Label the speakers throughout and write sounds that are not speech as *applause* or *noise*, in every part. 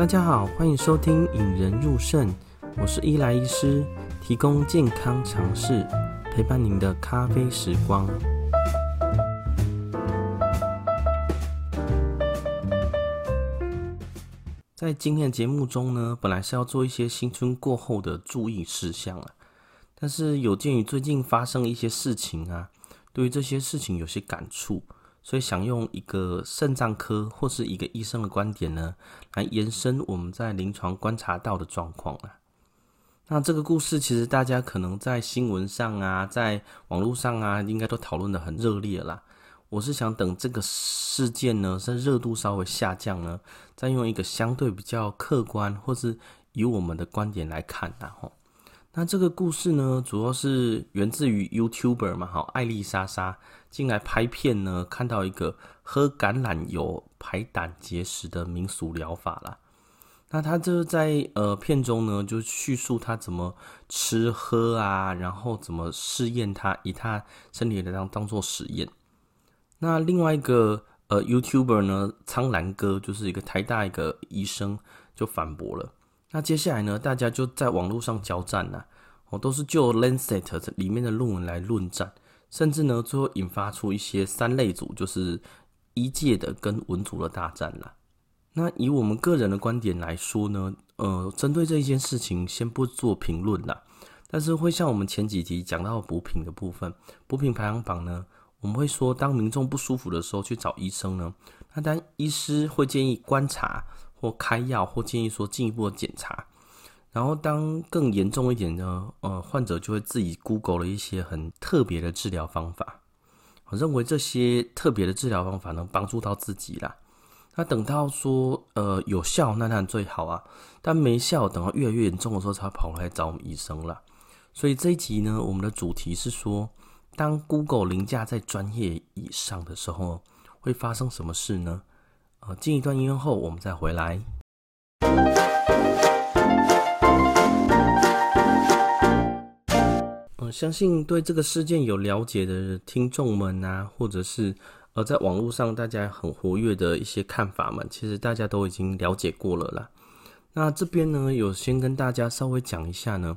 Speaker 1: 大家好，欢迎收听《引人入胜》，我是伊莱医师，提供健康常识，陪伴您的咖啡时光。在今天的节目中呢，本来是要做一些新春过后的注意事项啊，但是有鉴于最近发生一些事情啊，对于这些事情有些感触。所以想用一个肾脏科或是一个医生的观点呢，来延伸我们在临床观察到的状况啊。那这个故事其实大家可能在新闻上啊，在网络上啊，应该都讨论得很热烈啦。我是想等这个事件呢，在热度稍微下降呢，再用一个相对比较客观或是以我们的观点来看然后。那这个故事呢，主要是源自于 YouTuber 嘛，好，艾丽莎莎进来拍片呢，看到一个喝橄榄油排胆结石的民俗疗法啦。那他就在呃片中呢，就叙述他怎么吃喝啊，然后怎么试验他以他身体来当当做实验。那另外一个呃 YouTuber 呢，苍兰哥就是一个台大一个医生就反驳了。那接下来呢，大家就在网络上交战呐，哦，都是就《Lancet》里面的论文来论战，甚至呢，最后引发出一些三类组，就是医界的跟文组的大战啦。那以我们个人的观点来说呢，呃，针对这一件事情，先不做评论啦，但是会像我们前几集讲到补品的部分，补品排行榜呢，我们会说，当民众不舒服的时候去找医生呢，那当医师会建议观察。或开药，或建议说进一步的检查，然后当更严重一点呢，呃，患者就会自己 Google 了一些很特别的治疗方法，我认为这些特别的治疗方法能帮助到自己啦。那等到说呃有效，那当然最好啊，但没效，等到越来越严重的时候才跑来找我们医生了。所以这一集呢，我们的主题是说，当 Google 凌驾在专业以上的时候，会发生什么事呢？呃，进一段音乐后，我们再回来。相信对这个事件有了解的听众们啊，或者是呃，在网络上大家很活跃的一些看法们，其实大家都已经了解过了啦。那这边呢，有先跟大家稍微讲一下呢。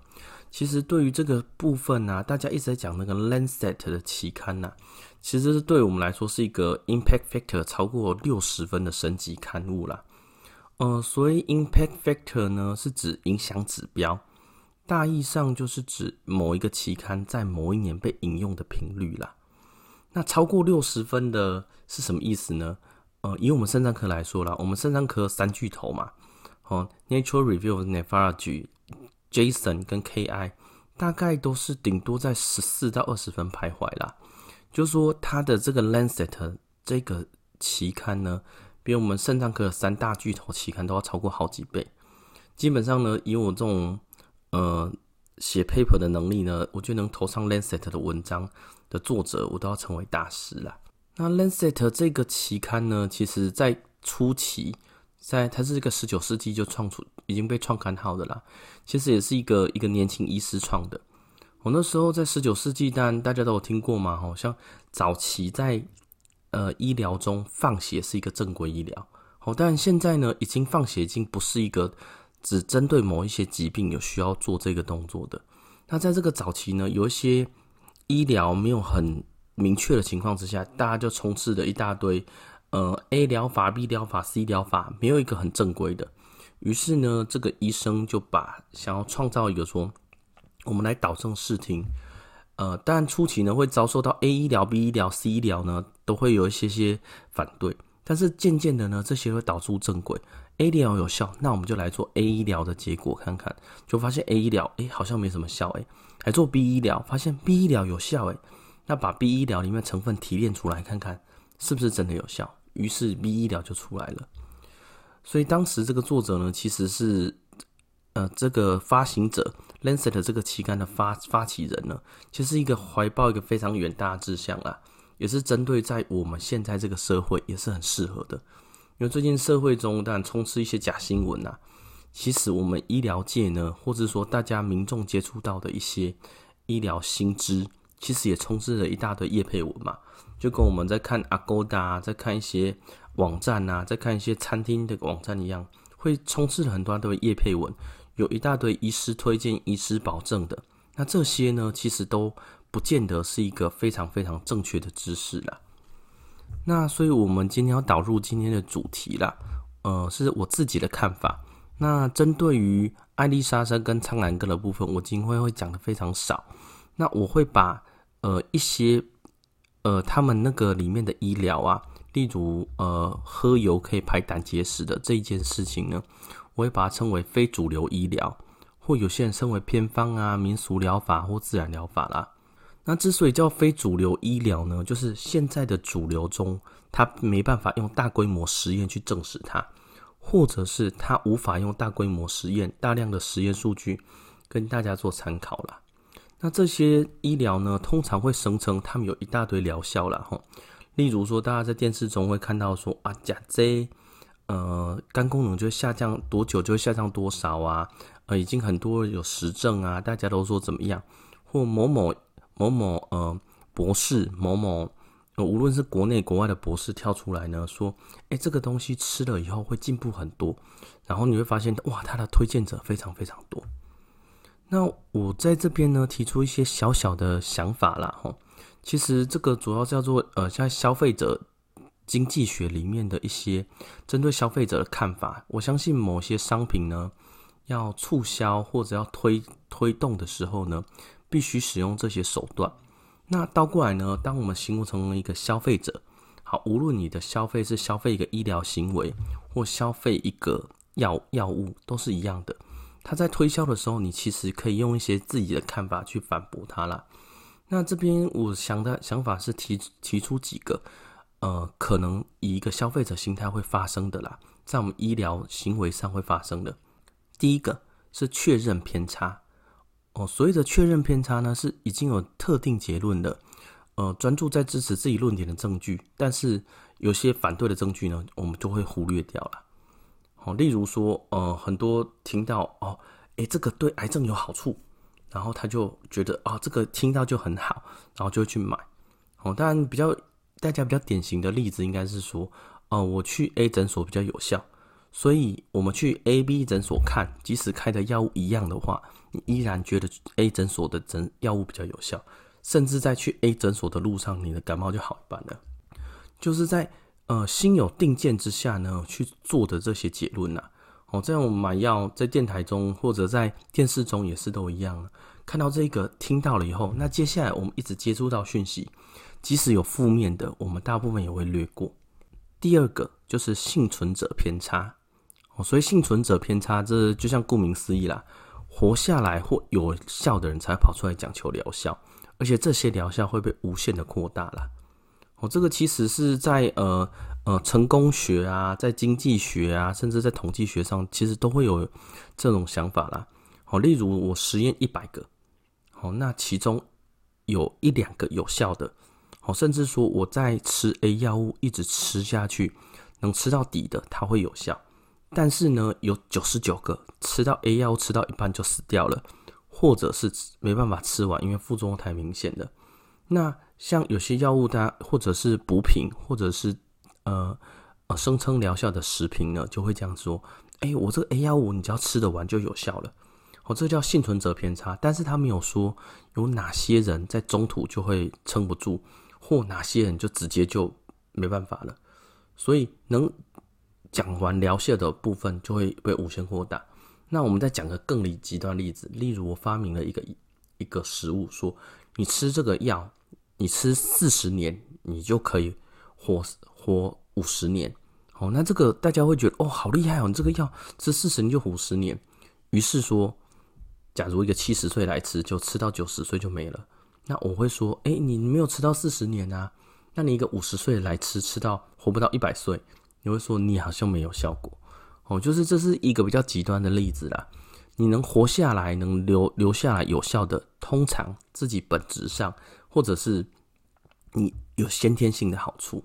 Speaker 1: 其实对于这个部分呢、大家一直在讲那个《Lancet》的期刊呐、其实是对我们来说是一个 Impact Factor 超过六十分的神级刊物啦。呃，所以 Impact Factor 呢是指影响指标，大意上就是指某一个期刊在某一年被引用的频率啦。那超过六十分的是什么意思呢？呃，以我们肾脏科来说啦，我们肾脏科三巨头嘛，哦，《Nature Review Nephrology》。Jason 跟 KI 大概都是顶多在十四到二十分徘徊啦，就是说它的这个 Lancet 这个期刊呢，比我们肾脏科的三大巨头期刊都要超过好几倍。基本上呢，以我这种呃写 paper 的能力呢，我觉得能投上 Lancet 的文章的作者，我都要成为大师啦。那 Lancet 这个期刊呢，其实在初期。在它是一个十九世纪就创出，已经被创刊号的啦。其实也是一个一个年轻医师创的。我那时候在十九世纪，但大家都有听过嘛，好像早期在呃医疗中放血是一个正规医疗。好，但现在呢，已经放血已经不是一个只针对某一些疾病有需要做这个动作的。那在这个早期呢，有一些医疗没有很明确的情况之下，大家就充斥着一大堆。呃，A 疗法、B 疗法、C 疗法，没有一个很正规的。于是呢，这个医生就把想要创造一个说，我们来导正视听。呃，当然初期呢会遭受到 A 医疗、B 医疗、C 医疗呢都会有一些些反对，但是渐渐的呢，这些会导出正轨。A 疗有效，那我们就来做 A 医疗的结果看看，就发现 A 医疗哎好像没什么效哎，来做 B 医疗，发现 B 医疗有效哎，那把 B 医疗里面成分提炼出来看看，是不是真的有效？于是 B 医疗就出来了，所以当时这个作者呢，其实是呃这个发行者 Lancet 这个期刊的发发起人呢，其实一个怀抱一个非常远大的志向啊，也是针对在我们现在这个社会也是很适合的，因为最近社会中当然充斥一些假新闻呐，其实我们医疗界呢，或者说大家民众接触到的一些医疗新知。其实也充斥着一大堆业配文嘛，就跟我们在看 Agoda，在看一些网站啊，在看一些餐厅的网站一样，会充斥了很多的业配文，有一大堆医师推荐、医师保证的。那这些呢，其实都不见得是一个非常非常正确的知识啦。那所以，我们今天要导入今天的主题啦，呃，是我自己的看法。那针对于艾丽莎莎跟苍蓝鸽的部分，我今天会讲的非常少。那我会把呃一些呃他们那个里面的医疗啊，例如呃喝油可以排胆结石的这一件事情呢，我会把它称为非主流医疗。或有些人称为偏方啊、民俗疗法或自然疗法啦。那之所以叫非主流医疗呢，就是现在的主流中，它没办法用大规模实验去证实它，或者是它无法用大规模实验、大量的实验数据跟大家做参考啦。那这些医疗呢，通常会声称他们有一大堆疗效啦。吼。例如说，大家在电视中会看到说啊，甲这呃肝功能就下降多久就会下降多少啊。呃，已经很多有实证啊，大家都说怎么样？或某某某某呃博士，某某呃无论是国内国外的博士跳出来呢，说，哎，这个东西吃了以后会进步很多，然后你会发现，哇，他的推荐者非常非常多。那我在这边呢，提出一些小小的想法啦，吼，其实这个主要叫做呃，像消费者经济学里面的一些针对消费者的看法，我相信某些商品呢。要促销或者要推推动的时候呢，必须使用这些手段。那倒过来呢，当我们形成了一个消费者，好，无论你的消费是消费一个医疗行为或消费一个药药物，都是一样的。他在推销的时候，你其实可以用一些自己的看法去反驳他啦。那这边我想的想法是提提出几个，呃，可能以一个消费者心态会发生的啦，在我们医疗行为上会发生的。第一个是确认偏差哦，所谓的确认偏差呢，是已经有特定结论的，呃，专注在支持自己论点的证据，但是有些反对的证据呢，我们就会忽略掉了。哦，例如说，呃，很多听到哦，诶，这个对癌症有好处，然后他就觉得啊，哦，这个听到就很好，然后就会去买。哦，当然比较大家比较典型的例子应该是说，哦，我去 A 诊所比较有效。所以，我们去 A、B 诊所看，即使开的药物一样的话，你依然觉得 A 诊所的诊药物比较有效，甚至在去 A 诊所的路上，你的感冒就好一半了。就是在呃心有定见之下呢，去做的这些结论呐。哦，这样我们买药在电台中或者在电视中也是都一样，看到这个听到了以后，那接下来我们一直接触到讯息，即使有负面的，我们大部分也会略过。第二个就是幸存者偏差。哦，所以幸存者偏差，这就像顾名思义啦，活下来或有效的人才跑出来讲求疗效，而且这些疗效会被无限的扩大啦。哦，这个其实是在呃呃成功学啊，在经济学啊，甚至在统计学上，其实都会有这种想法啦。好，例如我实验一百个，好，那其中有一两个有效的，好，甚至说我在吃 A 药物一直吃下去，能吃到底的，它会有效。但是呢，有九十九个吃到 A 药吃到一半就死掉了，或者是没办法吃完，因为副作用太明显了。那像有些药物，它或者是补品，或者是呃呃声称疗效的食品呢，就会这样说：哎，我这个 A 药物你只要吃得完就有效了。哦，这叫幸存者偏差。但是他没有说有哪些人在中途就会撑不住，或哪些人就直接就没办法了。所以能。讲完疗效的部分就会被无限扩大。那我们再讲个更离极端例子，例如我发明了一个一个食物，说你吃这个药，你吃四十年，你就可以活活五十年。哦，那这个大家会觉得哦，好厉害哦，你这个药吃四十年就五十年。于是说，假如一个七十岁来吃，就吃到九十岁就没了。那我会说，哎，你没有吃到四十年啊？那你一个五十岁来吃，吃到活不到一百岁。你会说你好像没有效果哦，就是这是一个比较极端的例子啦。你能活下来，能留留下来有效的，通常自己本质上或者是你有先天性的好处。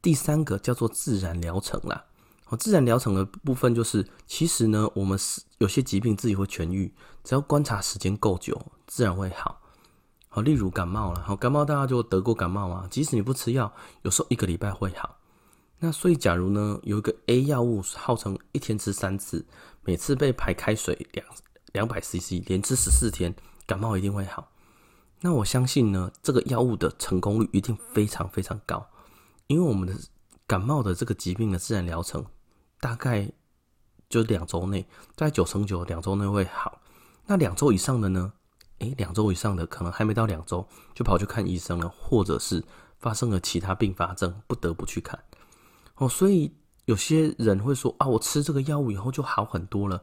Speaker 1: 第三个叫做自然疗程啦，哦，自然疗程的部分就是，其实呢，我们是有些疾病自己会痊愈，只要观察时间够久，自然会好。好，例如感冒了，好，感冒大家就得过感冒啊，即使你不吃药，有时候一个礼拜会好。那所以，假如呢有一个 A 药物号称一天吃三次，每次被排开水两两百 CC，连吃十四天，感冒一定会好。那我相信呢，这个药物的成功率一定非常非常高，因为我们的感冒的这个疾病的自然疗程大概就两周内，在九成九两周内会好。那两周以上的呢？诶，两周以上的可能还没到两周就跑去看医生了，或者是发生了其他并发症，不得不去看。哦，所以有些人会说啊，我吃这个药物以后就好很多了。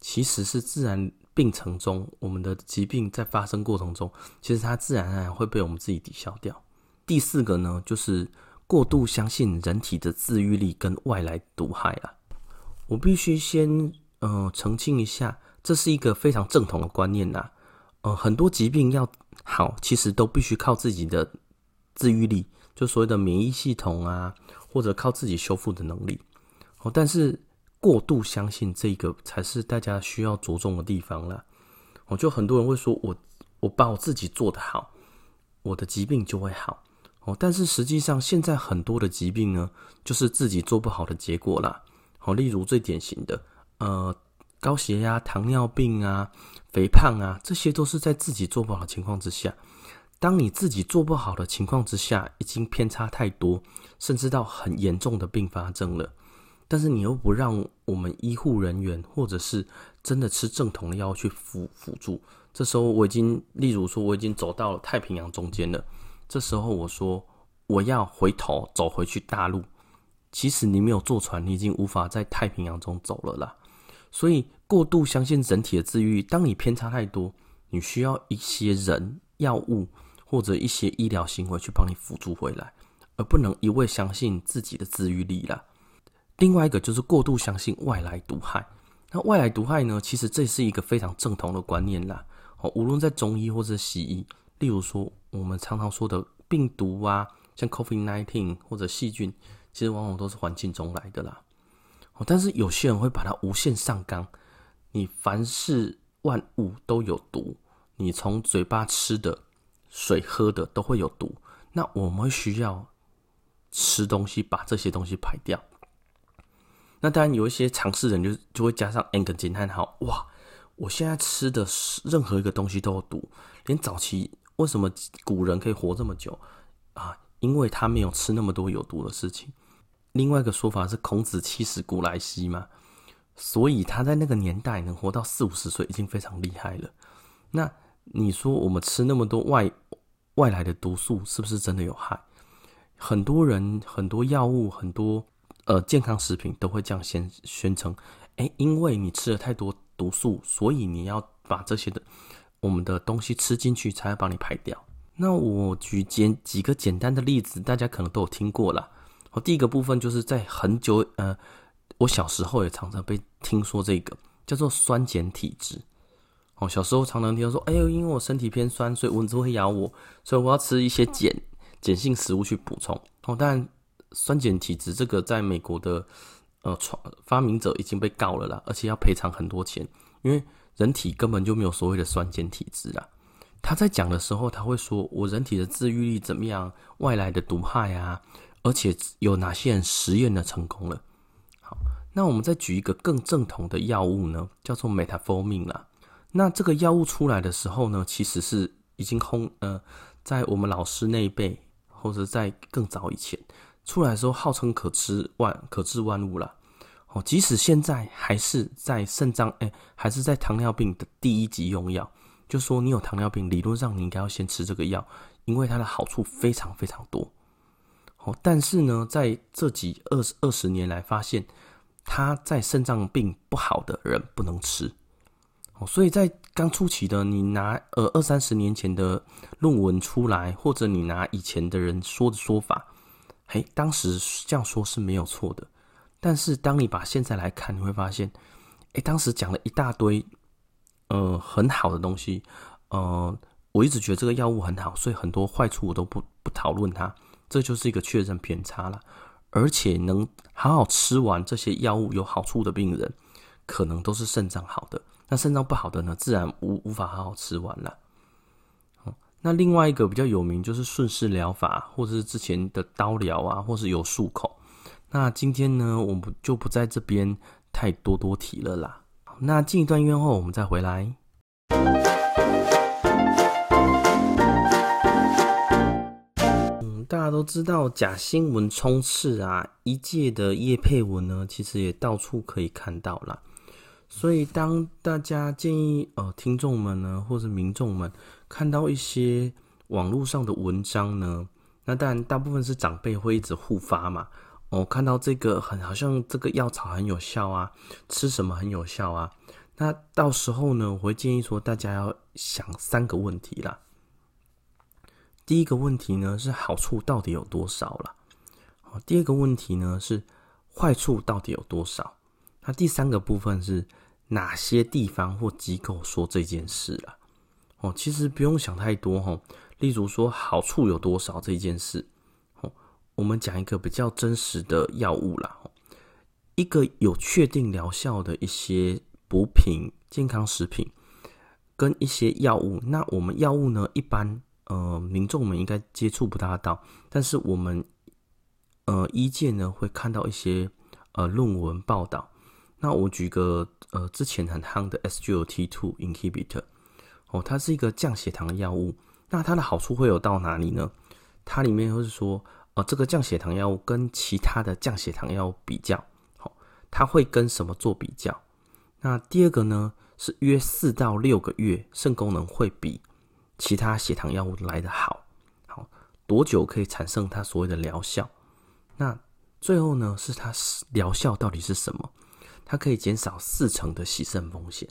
Speaker 1: 其实是自然病程中，我们的疾病在发生过程中，其实它自然而然会被我们自己抵消掉。第四个呢，就是过度相信人体的自愈力跟外来毒害啊。我必须先、呃、澄清一下，这是一个非常正统的观念呐。呃，很多疾病要好，其实都必须靠自己的自愈力，就所谓的免疫系统啊。或者靠自己修复的能力，哦，但是过度相信这个才是大家需要着重的地方了。哦，就很多人会说我我把我自己做得好，我的疾病就会好。哦，但是实际上现在很多的疾病呢，就是自己做不好的结果啦。哦，例如最典型的，呃，高血压、糖尿病啊、肥胖啊，这些都是在自己做不好的情况之下。当你自己做不好的情况之下，已经偏差太多，甚至到很严重的并发症了。但是你又不让我们医护人员，或者是真的吃正统的药去辅辅助，这时候我已经，例如说我已经走到了太平洋中间了。这时候我说我要回头走回去大陆，其实你没有坐船，你已经无法在太平洋中走了啦。所以过度相信人体的治愈，当你偏差太多，你需要一些人药物。或者一些医疗行为去帮你辅助回来，而不能一味相信自己的自愈力啦。另外一个就是过度相信外来毒害。那外来毒害呢？其实这是一个非常正统的观念啦。哦，无论在中医或者西医，例如说我们常常说的病毒啊，像 COVID-19 或者细菌，其实往往都是环境中来的啦。哦，但是有些人会把它无限上纲，你凡事万物都有毒，你从嘴巴吃的。水喝的都会有毒，那我们需要吃东西把这些东西排掉。那当然有一些常试人就就会加上 n 个惊叹号，哇！我现在吃的任何一个东西都有毒，连早期为什么古人可以活这么久啊？因为他没有吃那么多有毒的事情。另外一个说法是孔子七十古来稀嘛，所以他在那个年代能活到四五十岁已经非常厉害了。那。你说我们吃那么多外外来的毒素，是不是真的有害？很多人、很多药物、很多呃健康食品都会这样宣宣称：哎，因为你吃了太多毒素，所以你要把这些的我们的东西吃进去，才会帮你排掉。那我举简几个简单的例子，大家可能都有听过啦。我第一个部分就是在很久呃，我小时候也常常被听说这个叫做酸碱体质。哦，小时候常常听到说，哎呦，因为我身体偏酸，所以蚊子会咬我，所以我要吃一些碱碱性食物去补充。哦，但酸碱体质这个在美国的呃创发明者已经被告了啦，而且要赔偿很多钱，因为人体根本就没有所谓的酸碱体质啦。他在讲的时候，他会说我人体的自愈力怎么样，外来的毒害啊，而且有哪些人实验的成功了。好，那我们再举一个更正统的药物呢，叫做 Metformin 啦。那这个药物出来的时候呢，其实是已经空呃，在我们老师那一辈，或者在更早以前出来的时候，号称可治万可治万物了。哦，即使现在还是在肾脏哎，还是在糖尿病的第一级用药。就说你有糖尿病，理论上你应该要先吃这个药，因为它的好处非常非常多。哦，但是呢，在这几二十二十年来，发现它在肾脏病不好的人不能吃。哦，所以在刚初期的，你拿呃二三十年前的论文出来，或者你拿以前的人说的说法，嘿，当时这样说是没有错的。但是当你把现在来看，你会发现，哎，当时讲了一大堆，呃，很好的东西，呃，我一直觉得这个药物很好，所以很多坏处我都不不讨论它，这就是一个确认偏差了。而且能好好吃完这些药物有好处的病人，可能都是肾脏好的。那肾脏不好的呢，自然无无法好好吃完了。那另外一个比较有名就是顺势疗法，或者是之前的刀疗啊，或是有漱口。那今天呢，我们就不在这边太多多提了啦。那进一段音乐后，我们再回来。嗯，大家都知道假新闻充斥啊，一介的叶配文呢，其实也到处可以看到啦。所以，当大家建议呃听众们呢，或者民众们看到一些网络上的文章呢，那当然大部分是长辈会一直互发嘛。哦，看到这个很好像这个药草很有效啊，吃什么很有效啊。那到时候呢，我会建议说大家要想三个问题啦。第一个问题呢是好处到底有多少啦？哦，第二个问题呢是坏处到底有多少？那第三个部分是哪些地方或机构说这件事了？哦，其实不用想太多哈。例如说好处有多少这件事，哦，我们讲一个比较真实的药物啦。一个有确定疗效的一些补品、健康食品跟一些药物，那我们药物呢，一般呃民众们应该接触不大到，但是我们呃医界呢会看到一些呃论文报道。那我举个呃之前很夯的 SGLT2 inhibitor 哦，它是一个降血糖的药物。那它的好处会有到哪里呢？它里面会是说，呃，这个降血糖药物跟其他的降血糖药物比较，好，它会跟什么做比较？那第二个呢，是约四到六个月，肾功能会比其他血糖药物来得好，好，多久可以产生它所谓的疗效？那最后呢，是它疗效到底是什么？它可以减少四成的洗肾风险。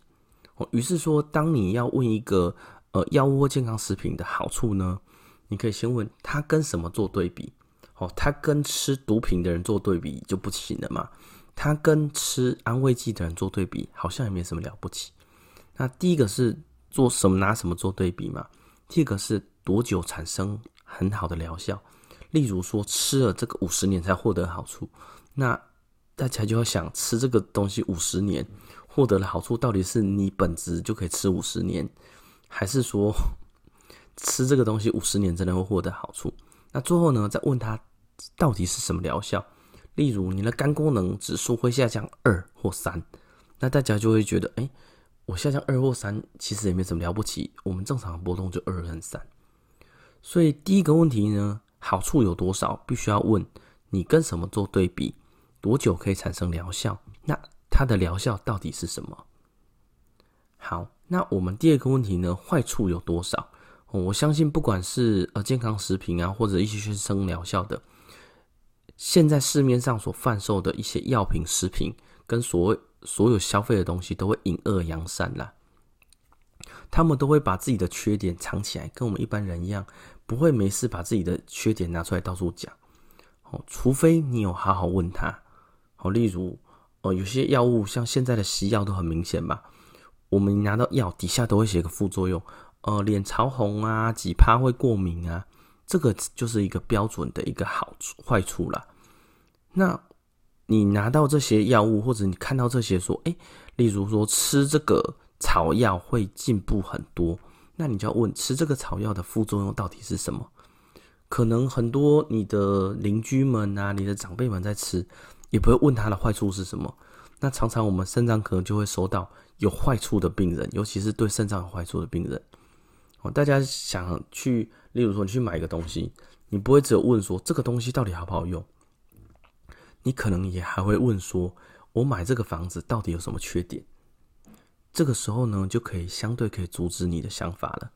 Speaker 1: 哦，于是说，当你要问一个呃药物或健康食品的好处呢，你可以先问它跟什么做对比。哦，它跟吃毒品的人做对比就不行了嘛？它跟吃安慰剂的人做对比，好像也没什么了不起。那第一个是做什么拿什么做对比嘛？第二个是多久产生很好的疗效？例如说吃了这个五十年才获得好处，那。大家就要想吃这个东西五十年获得的好处，到底是你本质就可以吃五十年，还是说 *laughs* 吃这个东西五十年真的会获得好处？那最后呢，再问他到底是什么疗效？例如你的肝功能指数会下降二或三，那大家就会觉得，哎，我下降二或三其实也没什么了不起，我们正常的波动就二跟三。所以第一个问题呢，好处有多少？必须要问你跟什么做对比。多久可以产生疗效？那它的疗效到底是什么？好，那我们第二个问题呢？坏处有多少？我相信不管是呃健康食品啊，或者一些宣称疗效的，现在市面上所贩售的一些药品、食品，跟所谓所有消费的东西，都会隐恶扬善啦。他们都会把自己的缺点藏起来，跟我们一般人一样，不会没事把自己的缺点拿出来到处讲。哦，除非你有好好问他。哦，例如，哦，有些药物像现在的西药都很明显吧？我们拿到药底下都会写个副作用，呃，脸潮红啊，几趴会过敏啊，这个就是一个标准的一个好处坏处啦。那你拿到这些药物，或者你看到这些说，诶，例如说吃这个草药会进步很多，那你就要问，吃这个草药的副作用到底是什么？可能很多你的邻居们啊，你的长辈们在吃。也不会问他的坏处是什么。那常常我们肾脏科就会收到有坏处的病人，尤其是对肾脏有坏处的病人。哦，大家想去，例如说你去买一个东西，你不会只有问说这个东西到底好不好用，你可能也还会问说，我买这个房子到底有什么缺点？这个时候呢，就可以相对可以阻止你的想法了。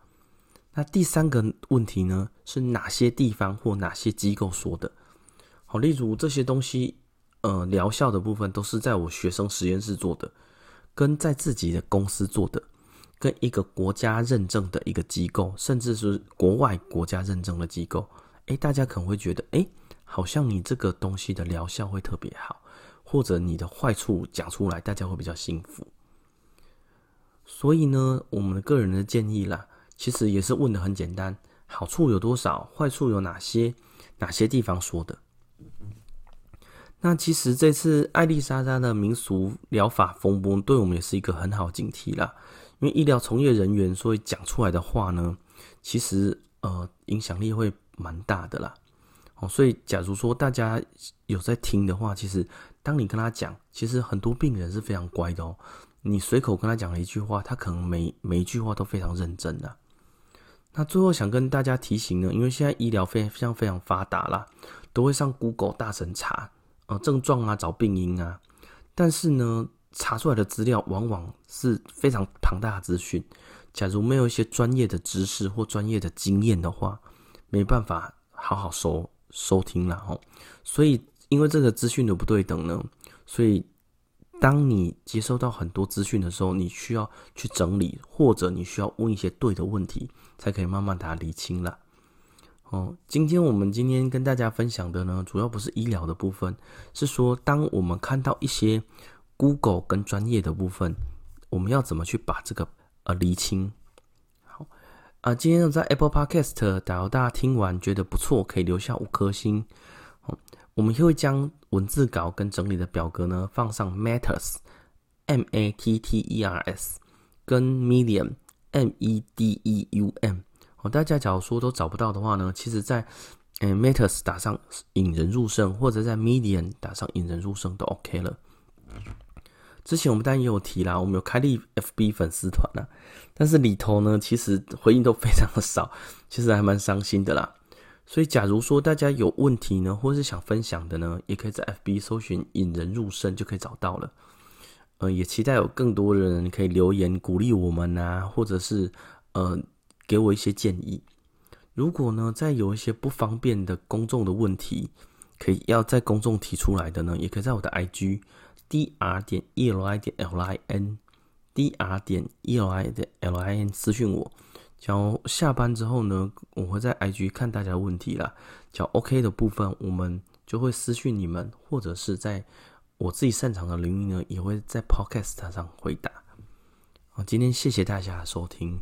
Speaker 1: 那第三个问题呢，是哪些地方或哪些机构说的？好，例如这些东西。呃，疗效的部分都是在我学生实验室做的，跟在自己的公司做的，跟一个国家认证的一个机构，甚至是国外国家认证的机构。诶，大家可能会觉得，诶，好像你这个东西的疗效会特别好，或者你的坏处讲出来，大家会比较幸福。所以呢，我们个人的建议啦，其实也是问的很简单：好处有多少？坏处有哪些？哪些地方说的？那其实这次艾丽莎莎的民俗疗法风波，对我们也是一个很好警惕啦。因为医疗从业人员所以讲出来的话呢，其实呃影响力会蛮大的啦。哦，所以假如说大家有在听的话，其实当你跟他讲，其实很多病人是非常乖的哦。你随口跟他讲了一句话，他可能每每一句话都非常认真的。那最后想跟大家提醒呢，因为现在医疗非非常非常发达啦，都会上 Google 大神查呃症状啊，找病因啊，但是呢，查出来的资料往往是非常庞大的资讯。假如没有一些专业的知识或专业的经验的话，没办法好好收收听了哦。所以，因为这个资讯的不对等呢，所以当你接收到很多资讯的时候，你需要去整理，或者你需要问一些对的问题，才可以慢慢把它理清了。哦，今天我们今天跟大家分享的呢，主要不是医疗的部分，是说当我们看到一些 Google 跟专业的部分，我们要怎么去把这个。呃，厘清好啊、今天在 Apple Podcast，假如大家听完觉得不错，可以留下五颗星。我们会将文字稿跟整理的表格呢放上 Matters，M A T T E R S，跟 Medium，M E D E U M。哦，大家假如说都找不到的话呢，其实在呃 Matters 打上引人入胜，或者在 Medium 打上引人入胜都 OK 了。之前我们当然也有提啦，我们有开立 FB 粉丝团啦，但是里头呢，其实回应都非常的少，其实还蛮伤心的啦。所以，假如说大家有问题呢，或是想分享的呢，也可以在 FB 搜寻“引人入胜”就可以找到了。呃，也期待有更多人可以留言鼓励我们啊，或者是呃给我一些建议。如果呢，再有一些不方便的公众的问题，可以要在公众提出来的呢，也可以在我的 IG。d r 点 e l i 点 l i n，d r 点 e l i 点 l i n 私讯我，只要下班之后呢，我会在 IG 看大家的问题啦。叫 OK 的部分，我们就会私讯你们，或者是在我自己擅长的领域呢，也会在 Podcast 上回答。好，今天谢谢大家收听。